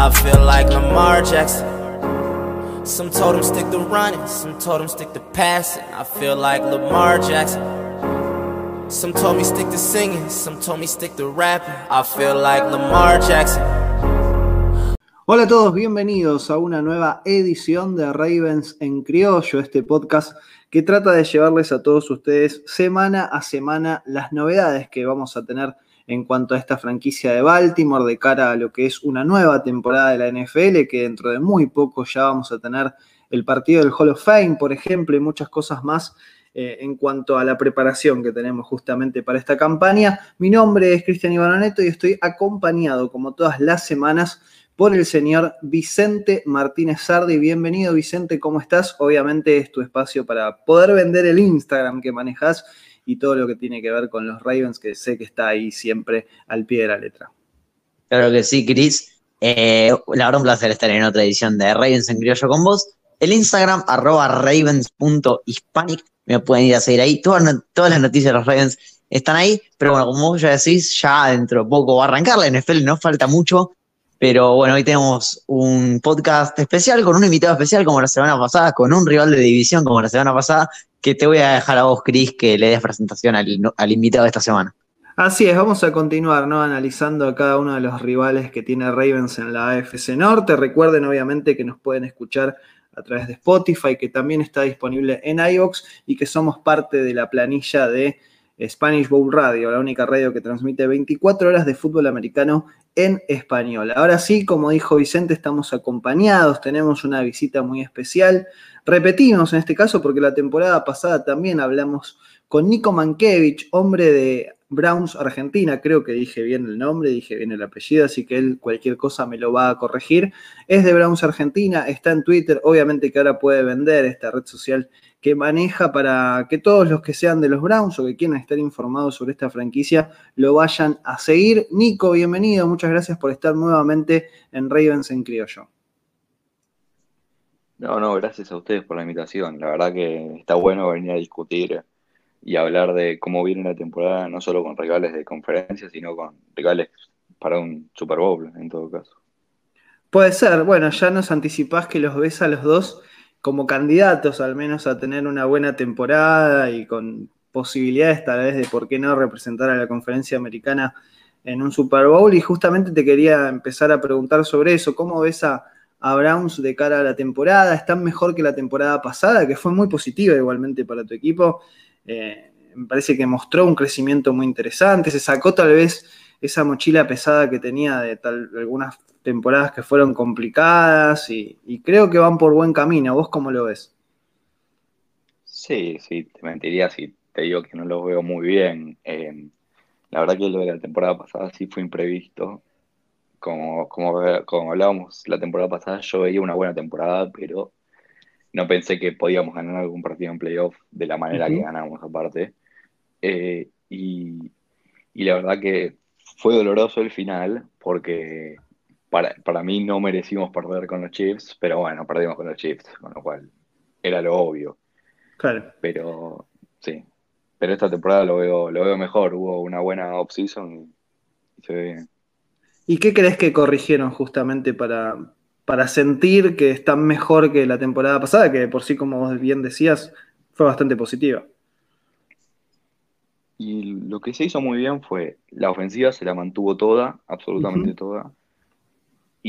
I feel like. Some told stick to running, some told stick to passing. I feel like Lamar Jackson. Some told me stick to singing, some told me stick to. I feel like Lamar Jackson. Hola a todos, bienvenidos a una nueva edición de Ravens en Criollo, este podcast que trata de llevarles a todos ustedes semana a semana las novedades que vamos a tener en cuanto a esta franquicia de Baltimore de cara a lo que es una nueva temporada de la NFL, que dentro de muy poco ya vamos a tener el partido del Hall of Fame, por ejemplo, y muchas cosas más eh, en cuanto a la preparación que tenemos justamente para esta campaña. Mi nombre es Cristian Ivanoneto y estoy acompañado, como todas las semanas, por el señor Vicente Martínez Sardi. Bienvenido, Vicente, ¿cómo estás? Obviamente es tu espacio para poder vender el Instagram que manejas y todo lo que tiene que ver con los Ravens, que sé que está ahí siempre al pie de la letra. Claro que sí, Chris. Eh, la verdad, un placer estar en otra edición de Ravens en Criollo con vos. El Instagram, arroba ravens.hispanic. Me pueden ir a seguir ahí. Todas, todas las noticias de los Ravens están ahí. Pero bueno, como vos ya decís, ya dentro de poco va a arrancar la NFL, no falta mucho. Pero bueno, hoy tenemos un podcast especial con un invitado especial como la semana pasada, con un rival de división como la semana pasada, que te voy a dejar a vos, Cris, que le des presentación al, invitado de esta semana. Así es, vamos a continuar ¿no? analizando a cada uno de los rivales que tiene Ravens en la AFC Norte. Recuerden obviamente que nos pueden escuchar a través de Spotify, que también está disponible en iVoox y que somos parte de la planilla de Spanish Bowl Radio, la única radio que transmite 24 horas de fútbol americano en español. Ahora sí, como dijo Vicente, estamos acompañados, tenemos una visita muy especial. Repetimos en este caso porque la temporada pasada también hablamos con Nico Mankiewicz, hombre de Browns Argentina, creo que dije bien el nombre, dije bien el apellido, así que él cualquier cosa me lo va a corregir. Es de Browns Argentina, está en Twitter, obviamente que ahora puede vender esta red social que maneja para que todos los que sean de los Browns o que quieran estar informados sobre esta franquicia lo vayan a seguir. Nico, bienvenido, muchas gracias por estar nuevamente en Ravens en Criollo. No, no, gracias a ustedes por la invitación. La verdad que está bueno venir a discutir y hablar de cómo viene la temporada, no solo con rivales de conferencia, sino con rivales para un Super Bowl, en todo caso. Puede ser, bueno, ya nos anticipás que los ves a los dos como candidatos al menos a tener una buena temporada y con posibilidades tal vez de por qué no representar a la conferencia americana en un Super Bowl. Y justamente te quería empezar a preguntar sobre eso. ¿Cómo ves a, Browns de cara a la temporada? ¿Están mejor que la temporada pasada, que fue muy positiva igualmente para tu equipo? Eh, me parece que mostró un crecimiento muy interesante. Se sacó tal vez esa mochila pesada que tenía de, tal, algunas temporadas que fueron complicadas y, creo que van por buen camino. ¿Vos cómo lo ves? Sí, sí, te mentiría si te digo que no lo veo muy bien. Eh, la verdad que lo de la temporada pasada sí fue imprevisto. Como, como, como hablábamos la temporada pasada, yo veía una buena temporada, pero no pensé que podíamos ganar algún partido en playoff de la manera que ganamos aparte. Eh, y, y la verdad que fue doloroso el final porque para, para mí no merecimos perder con los Chiefs, pero bueno, perdimos con los Chiefs, con lo cual era lo obvio. Claro. Pero sí, pero esta temporada lo veo, lo veo mejor, hubo una buena off-season y, se ve bien. ¿Y qué crees que corrigieron justamente para, para sentir que están mejor que la temporada pasada, que por sí, como vos bien decías, fue bastante positiva? Y lo que se hizo muy bien fue, la ofensiva se la mantuvo toda, absolutamente toda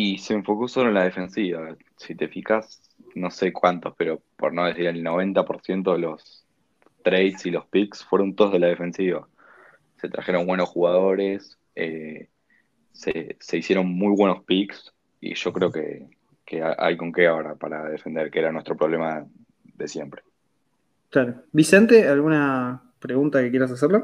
y se enfocó solo en la defensiva. Si te fijas, no sé cuántos, pero por no decir el 90% de los trades y los picks fueron todos de la defensiva. Se trajeron buenos jugadores, eh, se, hicieron muy buenos picks y yo creo que, que hay con qué ahora para defender, que era nuestro problema de siempre. Claro. Vicente, ¿alguna pregunta que quieras hacerle?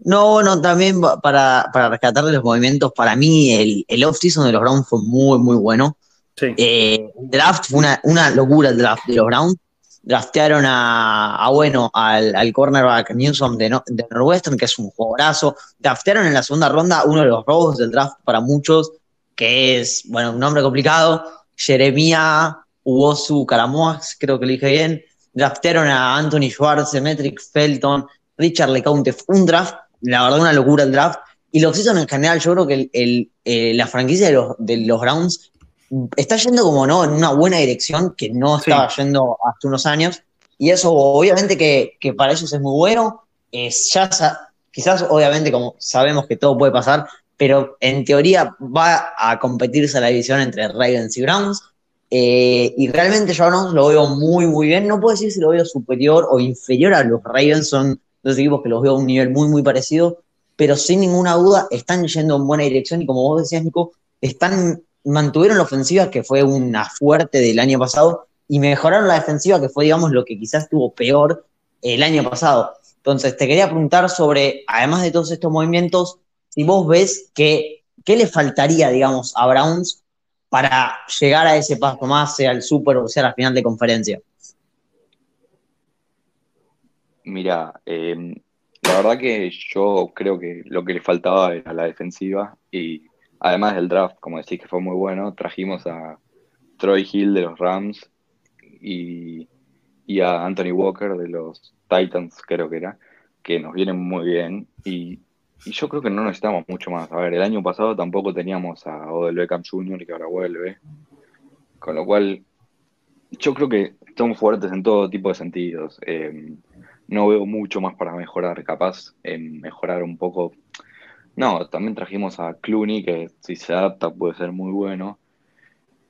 No, bueno, también para, para rescatar de los movimientos, para mí el, el off-season de los Browns fue muy, muy bueno. Eh, el draft fue una, locura el draft de los Browns. Draftearon a, bueno, al, al, cornerback Newsom de, de, Northwestern, que es un jugadorazo. Draftearon en la segunda ronda uno de los robos del draft para muchos, que es, bueno, un nombre complicado, Jeremia Uosu Caramoas, creo que lo dije bien. Draftearon a Anthony Schwartz, Metric Felton, Richard LeCounte. Un draft la verdad una locura el draft. Y lo offseason en general, yo creo que el, eh, la franquicia de los, de los Browns está yendo como no en una buena dirección que no estaba yendo hasta unos años. Y eso obviamente que, que para ellos es muy bueno. Es, ya quizás obviamente como sabemos que todo puede pasar, pero en teoría va a competirse la división entre Ravens y Browns. Eh, y realmente yo no lo veo muy, muy bien. No puedo decir si lo veo superior o inferior a los Ravens. Son dos equipos que los veo a un nivel muy, muy parecido. Pero sin ninguna duda están yendo en buena dirección. Y como vos decías, Nico, están, mantuvieron la ofensiva, que fue una fuerte del año pasado, y mejoraron la defensiva, que fue, digamos, lo que quizás estuvo peor el año pasado. Entonces, te quería preguntar sobre, además de todos estos movimientos, si vos ves que, ¿qué le faltaría, digamos, a Browns para llegar a ese paso más, sea el Super o sea la final de conferencia? Mira, em, la verdad que yo creo que lo que le faltaba era la defensiva y además del draft, como decís que fue muy bueno, trajimos a Troy Hill de los Rams y, y a Anthony Walker de los Titans, creo que era, que nos vienen muy bien y yo creo que no necesitamos mucho más. A ver, el año pasado tampoco teníamos a Odell Beckham Jr. que ahora vuelve. Con lo cual, yo creo que somos fuertes en todo tipo de sentidos. Eh, no veo mucho más para mejorar. Capaz en mejorar un poco. No, también trajimos a Clooney, que si se adapta puede ser muy bueno.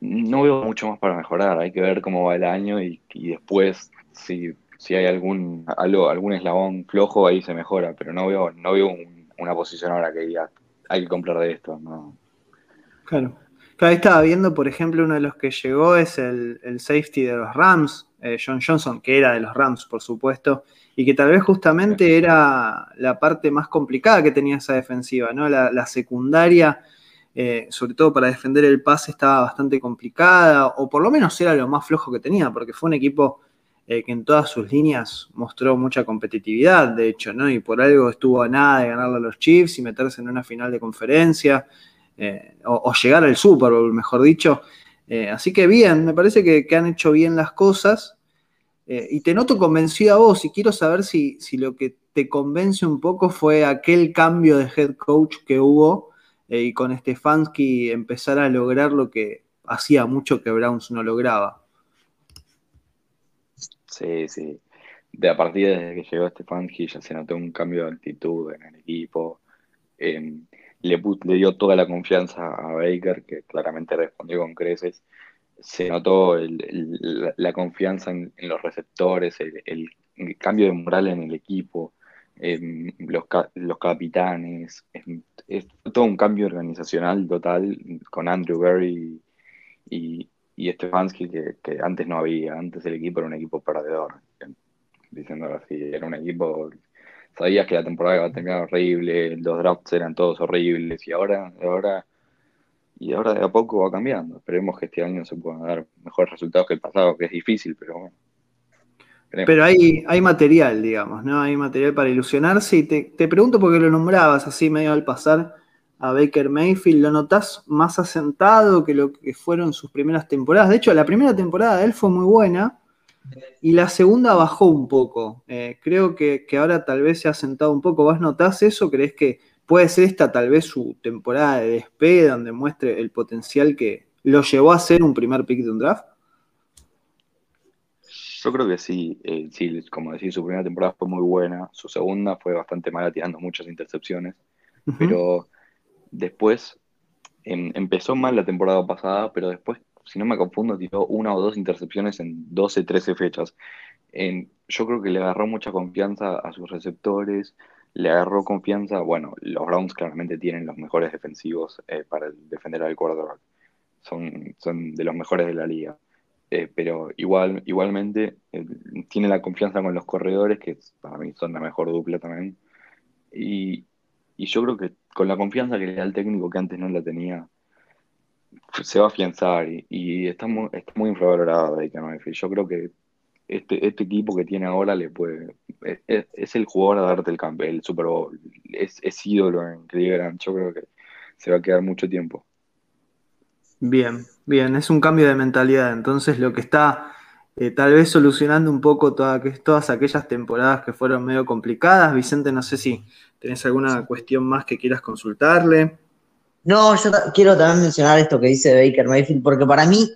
No veo mucho más para mejorar. Hay que ver cómo va el año y, y después, si, si hay algún, algo, algún eslabón flojo, ahí se mejora. Pero no veo, no veo un una posición ahora que diga, hay que comprar de esto. ¿no? Claro. Vez estaba viendo, por ejemplo, uno de los que llegó es el, safety de los Rams, eh, John Johnson, que era de los Rams, por supuesto, y que tal vez justamente era la parte más complicada que tenía esa defensiva, ¿no? La, secundaria, eh, sobre todo para defender el pase, estaba bastante complicada, o por lo menos era lo más flojo que tenía, porque fue un equipo eh, que en todas sus líneas mostró mucha competitividad, de hecho, ¿no? Y por algo estuvo a nada de ganarle a los Chiefs y meterse en una final de conferencia, eh, o, llegar al Super Bowl, mejor dicho. Eh, así que bien, me parece que, han hecho bien las cosas. y te noto convencido a vos y quiero saber si, si, lo que te convence un poco fue aquel cambio de head coach que hubo y con Stefanski empezar a lograr lo que hacía mucho que Browns no lograba. Sí, sí. De a partir de que llegó Stefanski ya se notó un cambio de actitud en el equipo. Le, le, dio toda la confianza a Baker, que claramente respondió con creces. Se notó la, confianza en, los receptores, el, cambio de moral en el equipo, em, los, los, capitanes. Em, es, todo un cambio organizacional total con Andrew Berry y, y que, que, antes no había, antes el equipo era un equipo perdedor, diciéndolo así, era un equipo, sabías que la temporada iba a terminar horrible, los drafts eran todos horribles y ahora, ahora, y ahora de a poco va cambiando, esperemos que este año se puedan dar mejores resultados que el pasado, que es difícil, pero bueno. Pero hay, hay material, digamos, ¿no? Hay material para ilusionarse y te, te pregunto porque lo nombrabas así medio al pasar a Baker Mayfield, lo notás más asentado que lo que fueron sus primeras temporadas. De hecho, la primera temporada de él fue muy buena y la segunda bajó un poco. Eh, creo que, ahora tal vez se ha asentado un poco. ¿Vas notás eso? ¿Crees que puede ser esta tal vez su temporada de despegue donde muestre el potencial que lo llevó a ser un primer pick de un draft? Yo creo que sí, eh, sí, como decís, su primera temporada fue muy buena, su segunda fue bastante mala, tirando muchas intercepciones, pero Después em, empezó mal la temporada pasada, pero después, si no me confundo, tiró una o dos intercepciones en 12, 13 fechas. yo creo que le agarró mucha confianza a sus receptores, le agarró confianza, bueno, los Browns claramente tienen los mejores defensivos eh, para defender al quarterback. Son, son de los mejores de la liga. Eh, pero igual, igualmente eh, tiene la confianza con los corredores, que para mí son la mejor dupla también. Y, y yo creo que con la confianza que le da el técnico que antes no la tenía, se va a afianzar y, está, muy, está muy infravalorado Yo creo que este, este equipo que tiene ahora le puede. Es, el jugador a darte el, el Super Bowl. Es, es ídolo en Cleveland. Yo creo que se va a quedar mucho tiempo. Bien, bien, es un cambio de mentalidad. Entonces lo que está eh, tal vez solucionando un poco todas aquellas temporadas que fueron medio complicadas. Vicente, no sé si tenés alguna cuestión más que quieras consultarle. No, yo quiero también mencionar esto que dice Baker Mayfield, porque para mí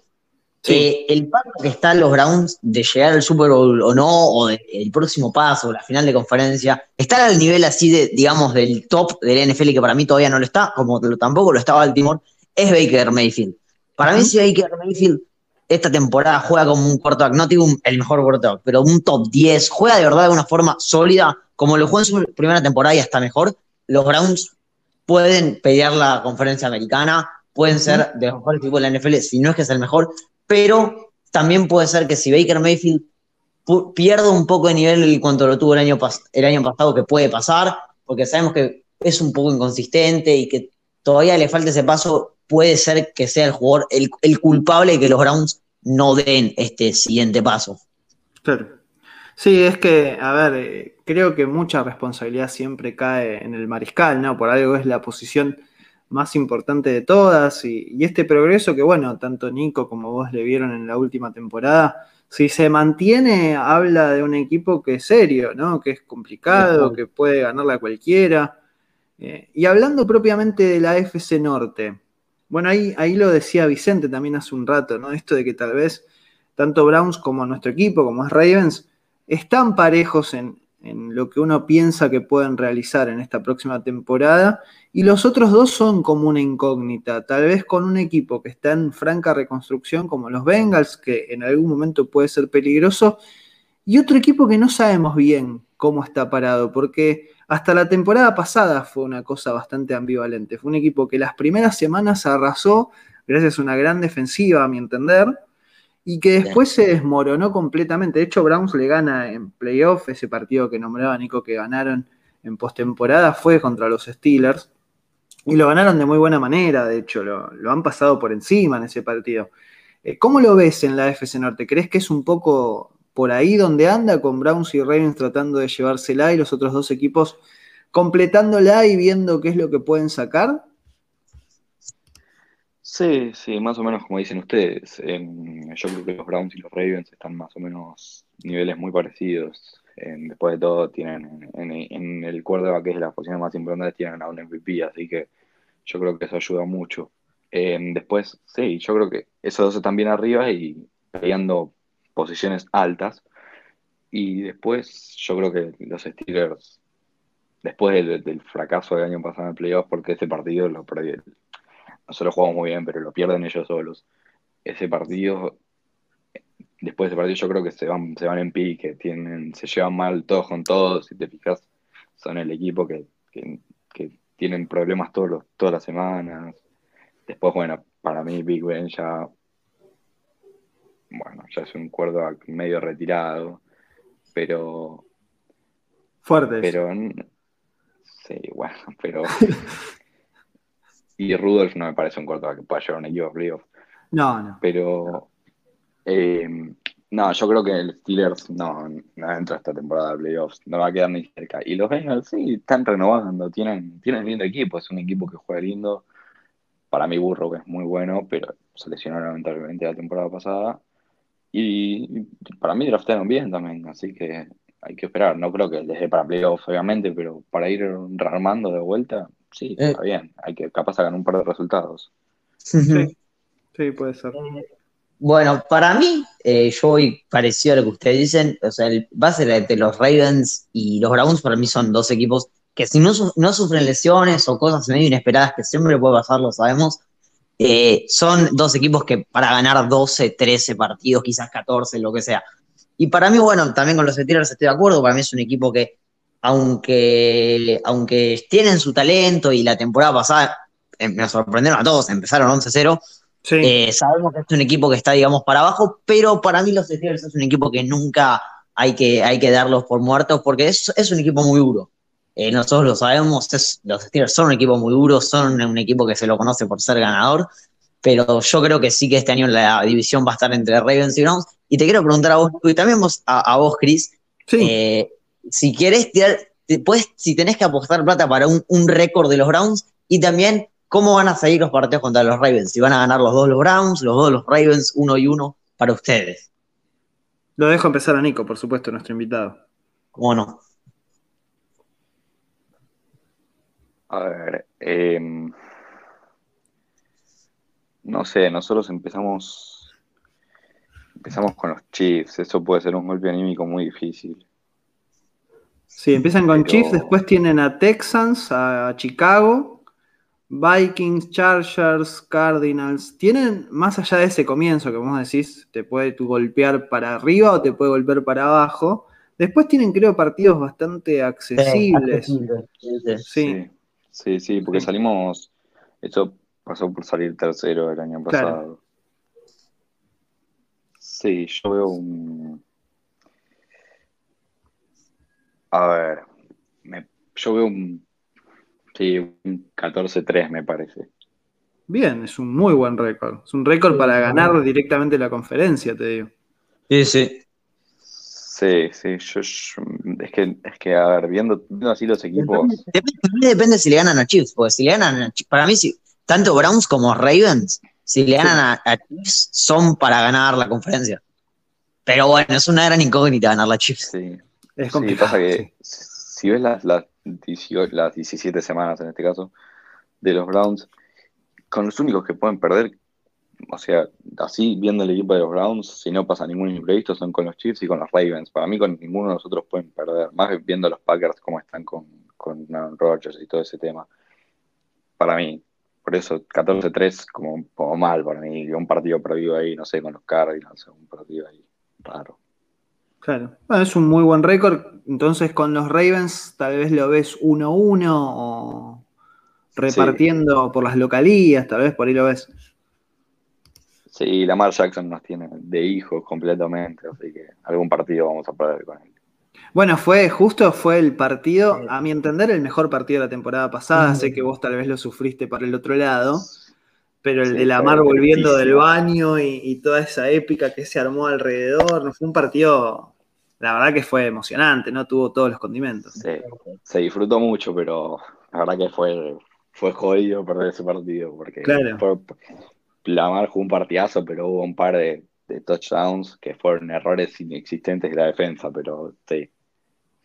eh, el paso que están los Browns de llegar al Super Bowl o no, o el próximo paso, la final de conferencia, estar al nivel así de, digamos, del top del NFL, que para mí todavía no lo está, como tampoco lo está Baltimore, es Baker Mayfield. Para mí, si Baker Mayfield esta temporada juega como un quarterback, no digo el mejor quarterback, pero un top 10, juega de verdad de una forma sólida, como lo jugó en su primera temporada y hasta mejor, los Browns pueden pelear la conferencia americana, pueden ser de los mejores equipos de la NFL, si no es que es el mejor, pero también puede ser que si Baker Mayfield pierde un poco de nivel cuanto lo tuvo el año, el año pasado, que puede pasar, porque sabemos que es un poco inconsistente y que todavía le falta ese paso, puede ser que sea el jugador el, el culpable de que los Browns no den este siguiente paso. Claro. Sí, es que, a ver, eh, creo que mucha responsabilidad siempre cae en el mariscal, ¿no? Por algo es la posición más importante de todas y, este progreso que, bueno, tanto Nico como vos le vieron en la última temporada, si se mantiene, habla de un equipo que es serio, ¿no? Que es complicado, que puede ganarle a cualquiera. Eh, y hablando propiamente de la FC Norte, bueno, ahí, ahí lo decía Vicente también hace un rato, ¿no? Esto de que tal vez tanto Browns como nuestro equipo, como es Ravens, están parejos en, lo que uno piensa que pueden realizar en esta próxima temporada y los otros dos son como una incógnita, tal vez con un equipo que está en franca reconstrucción como los Bengals, que en algún momento puede ser peligroso, y otro equipo que no sabemos bien cómo está parado, porque hasta la temporada pasada fue una cosa bastante ambivalente, fue un equipo que las primeras semanas arrasó gracias a una gran defensiva, a mi entender, y que después se desmoronó completamente. De hecho, Browns le gana en playoff, ese partido que nombraba Nico que ganaron en postemporada fue contra los Steelers. Y lo ganaron de muy buena manera, de hecho, lo, han pasado por encima en ese partido. Eh, ¿Cómo lo ves en la FC Norte? ¿Crees que es un poco por ahí donde anda, con Browns y Ravens tratando de llevársela y los otros dos equipos completándola y viendo qué es lo que pueden sacar? Sí, sí, más o menos como dicen ustedes. yo creo que los Browns y los Ravens están más o menos niveles muy parecidos. después de todo, tienen en, el quarterback, que es la posición más importante, tienen a un MVP, así que yo creo que eso ayuda mucho. después, sí, yo creo que esos dos están bien arriba y peleando posiciones altas. Y después, yo creo que los Steelers, después del, fracaso del año pasado en el playoff, porque ese partido lo perdí, nosotros jugamos muy bien, pero lo pierden ellos solos. Ese partido, después de ese partido yo creo que se van, se van en pique, tienen, se llevan mal todos con todos, si te fijas, son el equipo que, tienen problemas todos todas las semanas. Después, bueno, para mí Big Ben ya, bueno, ya es un cuerdo medio retirado, pero... Fuerte. Pero, sí, bueno, pero Y Rudolph no me parece un corto que pueda llevar un equipo a playoff. No, no. Pero. Eh, no, yo creo que el Steelers no, no entra esta temporada de playoffs, no va a quedar ni cerca. Y los Bengals sí, están renovando, tienen, tienen lindo equipo, es un equipo que juega lindo. Para mí Burro que es muy bueno, pero se lesionó lamentablemente la temporada pasada. Y, para mí draftearon bien también, así que hay que esperar. No creo que les dé para playoffs, obviamente, pero para ir rearmando de vuelta, sí, eh. está bien. Hay que capaz hagan un par de resultados. Sí, sí puede ser. Bueno, para mí, eh, yo voy parecido a lo que ustedes dicen. O sea, el base de los Ravens y los Browns para mí son dos equipos que si no, no sufren lesiones o cosas medio inesperadas que siempre puede pasar, lo sabemos, eh, son dos equipos que para ganar 12, 13 partidos, quizás 14, lo que sea. Y para mí, bueno, también con los Steelers estoy de acuerdo, para mí es un equipo que aunque, aunque tienen su talento y la temporada pasada eh, me sorprendieron a todos, empezaron 11-0. Eh, sabemos que es un equipo que está, digamos, para abajo, pero para mí los Steelers es un equipo que nunca hay que, hay que darlos por muertos porque es, es un equipo muy duro. Eh, nosotros lo sabemos, los Steelers son un equipo muy duro, son un equipo que se lo conoce por ser ganador, pero yo creo que sí que este año la división va a estar entre Ravens y Browns. Y te quiero preguntar a vos, y también a, vos, Chris, sí si quieres después si tenés que apostar plata para un, récord de los Browns y también cómo van a salir los partidos contra los Ravens, si van a ganar los dos los Browns, los dos los Ravens, uno y uno para ustedes. Lo dejo empezar a Nico, por supuesto, nuestro invitado. ¿Cómo no? A ver, em, no sé, nosotros empezamos, empezamos con los Chiefs, eso puede ser un golpe anímico muy difícil. Sí, empiezan con Pero- Chiefs, después tienen a Texans, a Chicago, Vikings, Chargers, Cardinals. Tienen, más allá de ese comienzo que vos decís, te puede tú golpear para arriba o te puede golpear para abajo. Después tienen, creo, partidos bastante accesibles. Sí, sí. Sí, sí, sí, porque salimos, eso pasó por salir tercero el año Claro. pasado. Sí, yo veo un... A ver, me- yo veo un... Sí, un 14-3 me parece. bien, es un muy buen récord. Es un récord para ganar directamente la conferencia, te digo. Sí, sí. Sí, sí, yo, yo- es que, es que, a ver, viendo, viendo así los equipos, Depende, también depende si le ganan a Chiefs, porque si le ganan a Chiefs, para mí, si, tanto Browns como Ravens, si le ganan a, a Chiefs, son para ganar la conferencia. Pero bueno, es una gran incógnita ganar la Chiefs. sí. Es Sí, complicado. pasa que sí. si ves las, las, 18 las 17 semanas en este caso de los Browns, con los únicos que pueden perder, o sea, así viendo el equipo de los Browns, si no pasa ningún imprevisto, son con los Chiefs y con los Ravens. Para mí, con ninguno de los otros pueden perder, más viendo los Packers cómo están con, con Aaron Rodgers y todo ese tema. Para mí, por eso 14-3 como, como mal para mí, un partido perdido ahí, no sé, con los Cardinals, un partido ahí raro. Claro. Bueno, es un muy buen récord. Entonces, con los Ravens, tal vez lo ves 1-1 o repartiendo por las localías, tal vez por ahí lo ves. Sí, Lamar Jackson nos tiene de hijos completamente, así que algún partido vamos a perder con él. Bueno, fue justo fue el partido, a mi entender, el mejor partido de la temporada pasada. Sé que vos tal vez lo sufriste para el otro lado, pero el Sí, de Lamar volviendo del baño y, y toda esa épica que se armó alrededor, no fue un partido, la verdad que fue emocionante, ¿no? Tuvo todos los condimentos. Se, se disfrutó mucho, pero la verdad que fue, fue jodido perder ese partido, porque Claro. fue- Lamar jugó un partidazo, pero hubo un par de, de touchdowns que fueron errores inexistentes de la defensa, pero sí,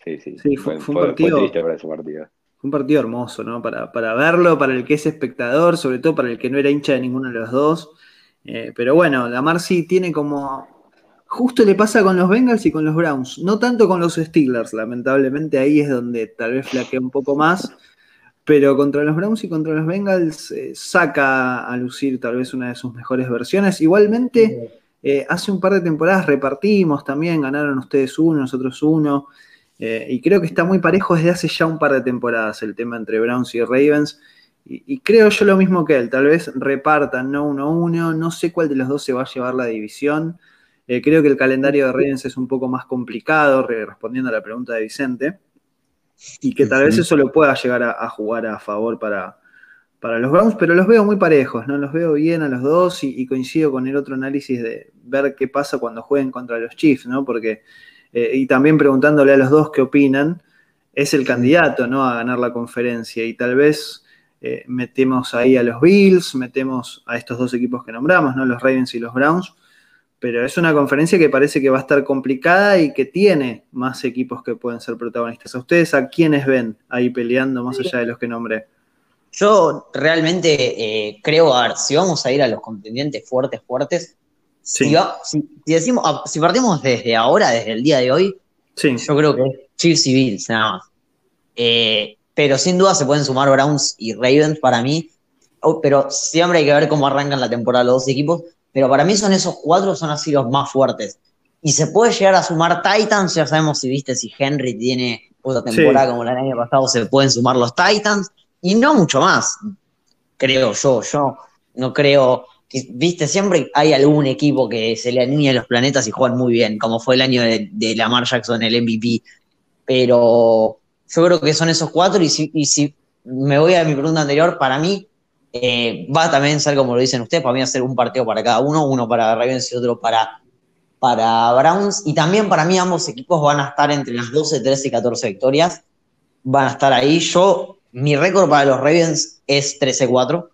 sí, sí, Sí, fue- fue un fue, fue partido- triste para ese partido. Fue un partido hermoso, ¿no? Para, para verlo, para el que es espectador, sobre todo para el que no era hincha de ninguno de los dos. Eh, pero bueno, Lamar sí tiene como. Justo le pasa con los Bengals y con los Browns. No tanto con los Steelers, lamentablemente ahí es donde tal vez flaquea un poco más. Pero contra los Browns y contra los Bengals eh, saca a lucir tal vez una de sus mejores versiones. Igualmente, eh, hace un par de temporadas repartimos también, ganaron ustedes uno, nosotros uno. Eh, y creo que está muy parejo desde hace ya un par de temporadas el tema entre Browns y Ravens. Y, y creo yo lo mismo que él, tal vez repartan, no uno uno, no sé cuál de los dos se va a llevar la división. Eh, creo que el calendario de Ravens es un poco más complicado, re- respondiendo a la pregunta de Vicente, y que tal vez eso lo pueda llegar a, a jugar a favor para, para los Browns, pero los veo muy parejos, ¿no? Los veo bien a los dos y, y coincido con el otro análisis de ver qué pasa cuando jueguen contra los Chiefs, ¿no? Porque, eh, y también preguntándole a los dos qué opinan, es el candidato, ¿no? A ganar la conferencia y tal vez eh, metemos ahí a los Bills, metemos a estos dos equipos que nombramos, ¿no? Los Ravens y los Browns. Pero es una conferencia que parece que va a estar complicada y que tiene más equipos que pueden ser protagonistas. ¿A ustedes a quiénes ven ahí peleando más allá de los que nombré? Yo realmente eh, creo, a ver, si vamos a ir a los contendientes fuertes, fuertes, Sí. si, va- si- si decimos, ah, si partimos desde ahora, desde el día de hoy, Sí, yo creo que es Chiefs y Bills, nada más. Eh, pero sin duda se pueden sumar Browns y Ravens para mí. Oh, pero siempre hay que ver cómo arrancan la temporada los dos equipos. Pero para mí son esos cuatro, son así los más fuertes. Y se puede llegar a sumar Titans, ya sabemos si viste, si Henry tiene otra temporada Sí. como la del año pasado, se pueden sumar los Titans. Y no mucho más, creo yo. Yo no creo que, viste, siempre hay algún equipo que se le alinea los planetas y juegan muy bien, como fue el año de, de Lamar Jackson, el MVP. Pero yo creo que son esos cuatro. Y si, y si me voy a mi pregunta anterior, para mí eh, va también ser como lo dicen ustedes, para mí va a ser un partido para cada uno, uno para Ravens y otro para, para Browns. Y también para mí ambos equipos van a estar entre las 12, 13 y 14 victorias. Van a estar ahí. Yo, mi récord para los Ravens es 13-4.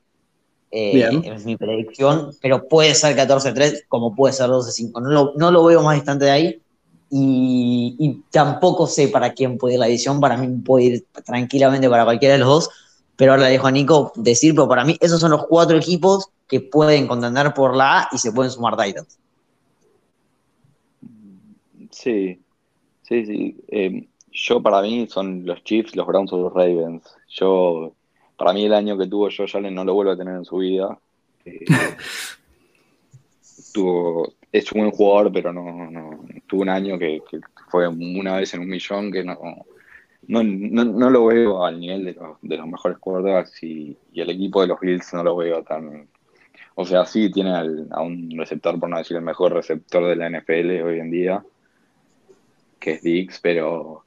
Eh, es mi predicción, pero puede ser 14-3 como puede ser 12-5. No lo, no lo veo más distante de ahí. y, y tampoco sé para quién puede ir la edición. Para mí puede ir tranquilamente para cualquiera de los dos. Pero ahora le dejo a Nico decir, pero para mí esos son los cuatro equipos que pueden contender por la A y se pueden sumar Titans. Sí, sí, sí. Eh, yo para mí son los Chiefs, los Browns o los Ravens. Yo, para mí el año que tuvo Josh Allen no lo vuelvo a tener en su vida. Eh, tuvo, es un buen jugador, pero no, no tuvo un año que, que fue una vez en un millón que no, no, no, no lo veo al nivel de los, de los mejores quarterbacks y, y el equipo de los Bills no lo veo tan... O sea, sí tiene al- a un receptor, por no decir el mejor receptor de la NFL hoy en día, que es Dix, pero,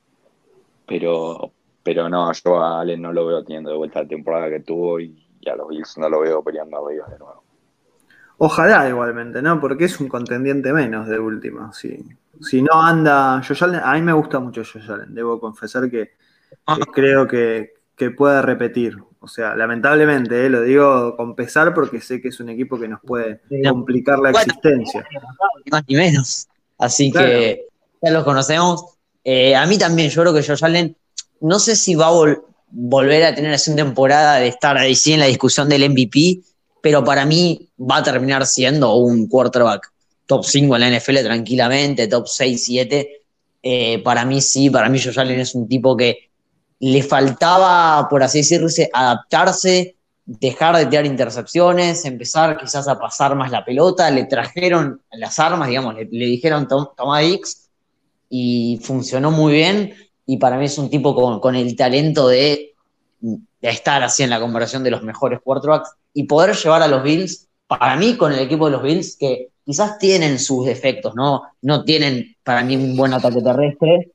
pero, pero no, yo a Allen no lo veo teniendo de vuelta la temporada que tuvo y, y a los Bills no lo veo peleando arriba de nuevo. Ojalá igualmente, ¿no? Porque es un contendiente menos de última. Si, si no anda Josh Allen, a mí me gusta mucho Josh Allen, debo confesar que, que creo que, que puede repetir. O sea, lamentablemente, ¿eh? lo digo con pesar porque sé que es un equipo que nos puede complicar la existencia. ni más ni menos. Así Claro. que ya los conocemos. Eh, a mí también, yo creo que Josh Allen, no sé si va a vol- volver a tener así una temporada de estar ahí sí en la discusión del MVP, pero para mí va a terminar siendo un quarterback top 5 en la NFL tranquilamente, top 6, 7. Eh, para mí sí, para mí Josh Allen es un tipo que le faltaba, por así decirse, adaptarse, dejar de tirar intercepciones, empezar quizás a pasar más la pelota, le trajeron las armas, digamos, le, dijeron "Tom- toma X y funcionó muy bien y para mí es un tipo con, con el talento de, de estar así en la comparación de los mejores quarterbacks y poder llevar a los Bills, para mí con el equipo de los Bills, que quizás tienen sus defectos, ¿no? No tienen para mí un buen ataque terrestre,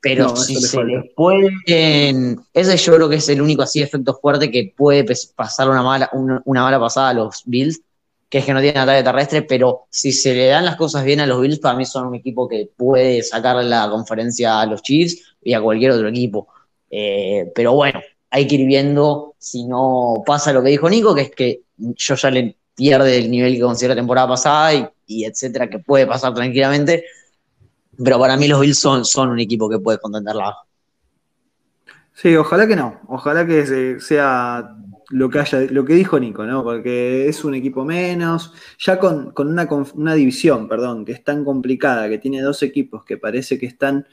pero No, si se les pueden. Ese yo creo que es el único así efecto fuerte que puede pasar una mala, una, una mala pasada a los Bills, que es que no tienen ataque terrestre, pero si se le dan las cosas bien a los Bills, para mí son un equipo que puede sacarle la conferencia a los Chiefs y a cualquier otro equipo. Eh, pero bueno, hay que ir viendo si no pasa lo que dijo Nico, que es que yo ya le pierde el nivel que consiguió la temporada pasada y, etcétera, que puede pasar tranquilamente. Pero para mí los Bills son, un equipo que puede contenderla. Sí, ojalá que no. Ojalá que se- sea lo que haya, lo que dijo Nico, ¿no? Porque es un equipo menos. Ya con, con una, una división, perdón, que es tan complicada, que tiene dos equipos que parece que están,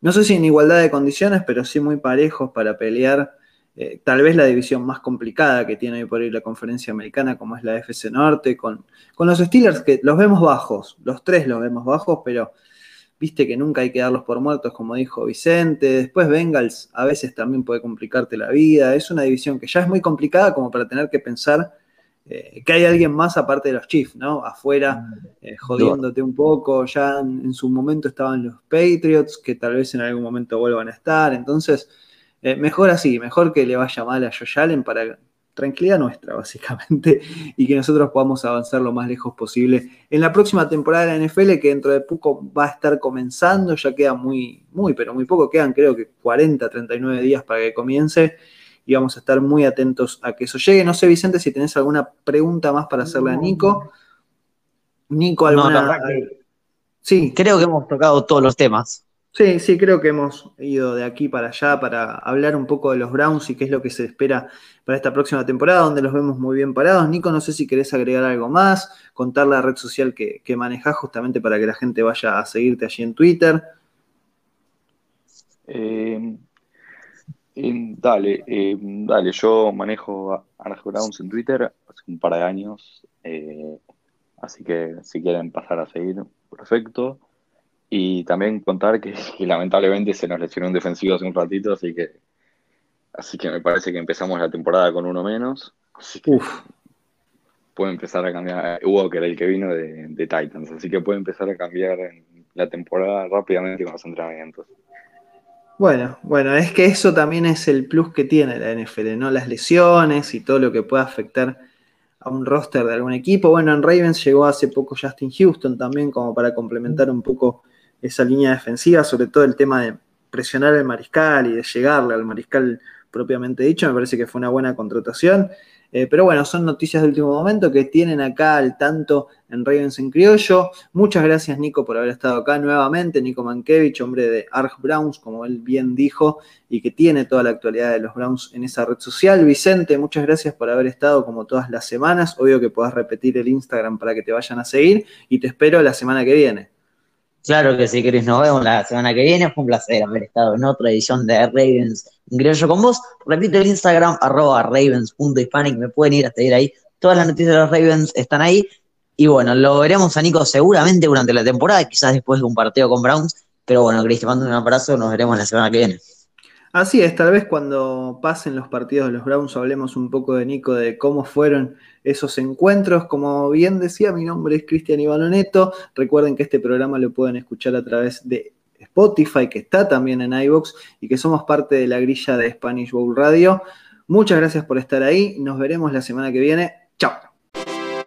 no sé si en igualdad de condiciones, pero sí muy parejos para pelear. Eh, tal vez la división más complicada que tiene hoy por hoy la conferencia americana, como es la FC Norte, con, con los Steelers que los vemos bajos, los tres los vemos bajos, pero viste que nunca hay que darlos por muertos, como dijo Vicente. Después Bengals a veces también puede complicarte la vida. Es una división que ya es muy complicada como para tener que pensar eh, que hay alguien más aparte de los Chiefs, ¿no? Afuera, eh, jodiéndote un poco. Ya en, en su momento estaban los Patriots, que tal vez en algún momento vuelvan a estar. Entonces, eh, mejor así, mejor que le vaya mal a Josh Allen para tranquilidad nuestra, básicamente, y que nosotros podamos avanzar lo más lejos posible en la próxima temporada de la NFL, que dentro de poco va a estar comenzando, ya queda muy, muy, pero muy poco, quedan creo que 40, 39 días para que comience, y vamos a estar muy atentos a que eso llegue. No sé, Vicente, si tenés alguna pregunta más para hacerle a Nico. Nico, No, alguna... la verdad que Sí, creo que hemos tocado todos los temas. Sí, sí, creo que hemos ido de aquí para allá para hablar un poco de los Browns y qué es lo que se espera para esta próxima temporada, donde los vemos muy bien parados. Nico, no sé si querés agregar algo más, contar la red social que, que manejás justamente para que la gente vaya a seguirte allí en Twitter. Eh, eh, dale, eh, dale, yo manejo a Arge Browns en Twitter hace un par de años, eh, así que si quieren pasar a seguir, perfecto. Y también contar que, que lamentablemente se nos lesionó un defensivo hace un ratito, así que, así que me parece que empezamos la temporada con uno menos, así que Uf, puede empezar a cambiar, Walker, el que vino de, de Titans, así que puede empezar a cambiar en la temporada rápidamente con los entrenamientos. Bueno, bueno, es que eso también es el plus que tiene la NFL, ¿no? Las lesiones y todo lo que pueda afectar a un roster de algún equipo. Bueno, en Ravens llegó hace poco Justin Houston también como para complementar un poco esa línea defensiva, sobre todo el tema de presionar al mariscal y de llegarle al mariscal propiamente dicho, me parece que fue una buena contratación. Eh, pero bueno, son noticias de último momento que tienen acá al tanto en Ravens en Criollo. Muchas gracias, Nico, por haber estado acá nuevamente. Nico Mankiewicz, hombre de Arg Browns, como él bien dijo, y que tiene toda la actualidad de los Browns en esa red social. Vicente, muchas gracias por haber estado como todas las semanas. Obvio que puedas repetir el Instagram para que te vayan a seguir y te espero la semana que viene. Claro que sí, Chris. Nos vemos la semana que viene. Fue un placer haber estado en otra edición de Ravens Ingreso con vos. Repito el Instagram, arroba ravens.hispanic. Me pueden ir a seguir ahí. Todas las noticias de los Ravens están ahí. Y bueno, lo veremos a Nico seguramente durante la temporada, quizás después de un partido con Browns. Pero bueno, Chris, te mando un abrazo. Nos veremos la semana que viene. Así es, tal vez cuando pasen los partidos de los Browns hablemos un poco de Nico, de cómo fueron esos encuentros. Como bien decía, mi nombre es Cristian Ivanoneto. Recuerden que este programa lo pueden escuchar a través de Spotify, que está también en iVoox y que somos parte de la grilla de Spanish Bowl Radio. Muchas gracias por estar ahí. Nos veremos la semana que viene. Chao.